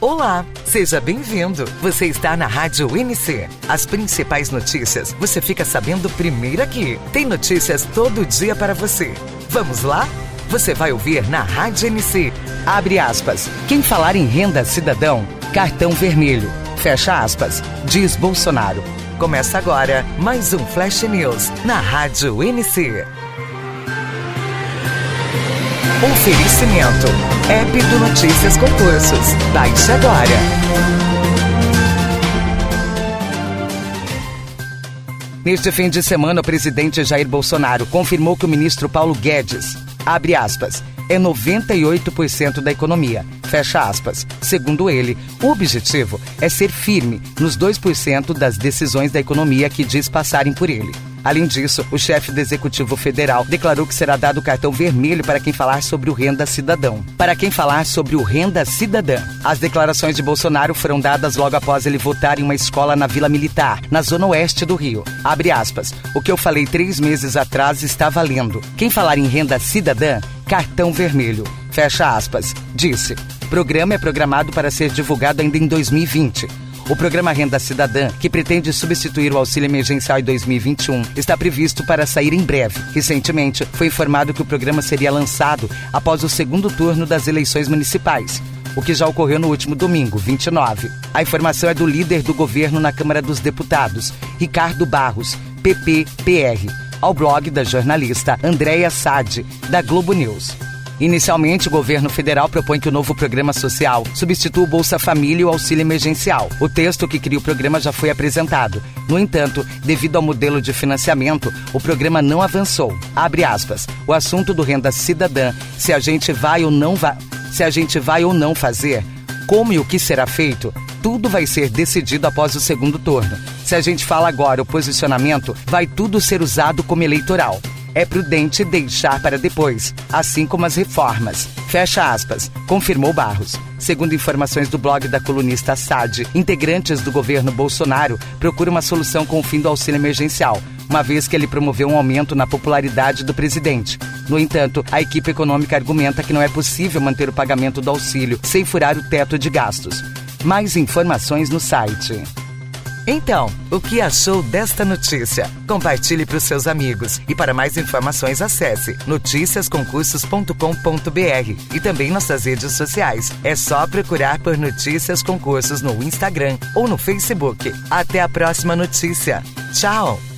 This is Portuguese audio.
Olá, seja bem-vindo. Você está na Rádio NC. As principais notícias você fica sabendo primeiro aqui. Tem notícias todo dia para você. Vamos lá? Você vai ouvir na Rádio NC. Abre aspas. Quem falar em renda cidadão, cartão vermelho. Fecha aspas. Diz Bolsonaro. Começa agora mais um Flash News na Rádio NC. Oferecimento. App do Notícias Concursos. Baixe agora. Neste fim de semana, o presidente Jair Bolsonaro confirmou que o ministro Paulo Guedes, abre aspas, é 98% da economia, fecha aspas. Segundo ele, o objetivo é ser firme nos 2% das decisões da economia que diz passarem por ele. Além disso, o chefe do Executivo Federal declarou que será dado cartão vermelho para quem falar sobre o Renda Cidadão. Para quem falar sobre o Renda Cidadã. As declarações de Bolsonaro foram dadas logo após ele votar em uma escola na Vila Militar, na zona oeste do Rio. Abre aspas. O que eu falei três meses atrás está valendo. Quem falar em Renda Cidadã, cartão vermelho. Fecha aspas. Disse. Programa é programado para ser divulgado ainda em 2020. O programa Renda Cidadã, que pretende substituir o auxílio emergencial em 2021, está previsto para sair em breve. Recentemente, foi informado que o programa seria lançado após o segundo turno das eleições municipais o que já ocorreu no último domingo, 29. A informação é do líder do governo na Câmara dos Deputados, Ricardo Barros, PP-PR, ao blog da jornalista Andréia Sade, da Globo News. Inicialmente, o governo federal propõe que o novo programa social substitua o Bolsa Família e o auxílio emergencial. O texto que cria o programa já foi apresentado. No entanto, devido ao modelo de financiamento, o programa não avançou. Abre aspas. O assunto do renda cidadã, se a gente vai ou não vai, se a gente vai ou não fazer, como e o que será feito, tudo vai ser decidido após o segundo turno. Se a gente fala agora o posicionamento, vai tudo ser usado como eleitoral é prudente deixar para depois, assim como as reformas. Fecha aspas, confirmou Barros. Segundo informações do blog da colunista SAD, integrantes do governo Bolsonaro procuram uma solução com o fim do auxílio emergencial, uma vez que ele promoveu um aumento na popularidade do presidente. No entanto, a equipe econômica argumenta que não é possível manter o pagamento do auxílio sem furar o teto de gastos. Mais informações no site. Então, o que achou desta notícia? Compartilhe para os seus amigos e para mais informações acesse noticiasconcursos.com.br e também nossas redes sociais. É só procurar por Notícias Concursos no Instagram ou no Facebook. Até a próxima notícia. Tchau!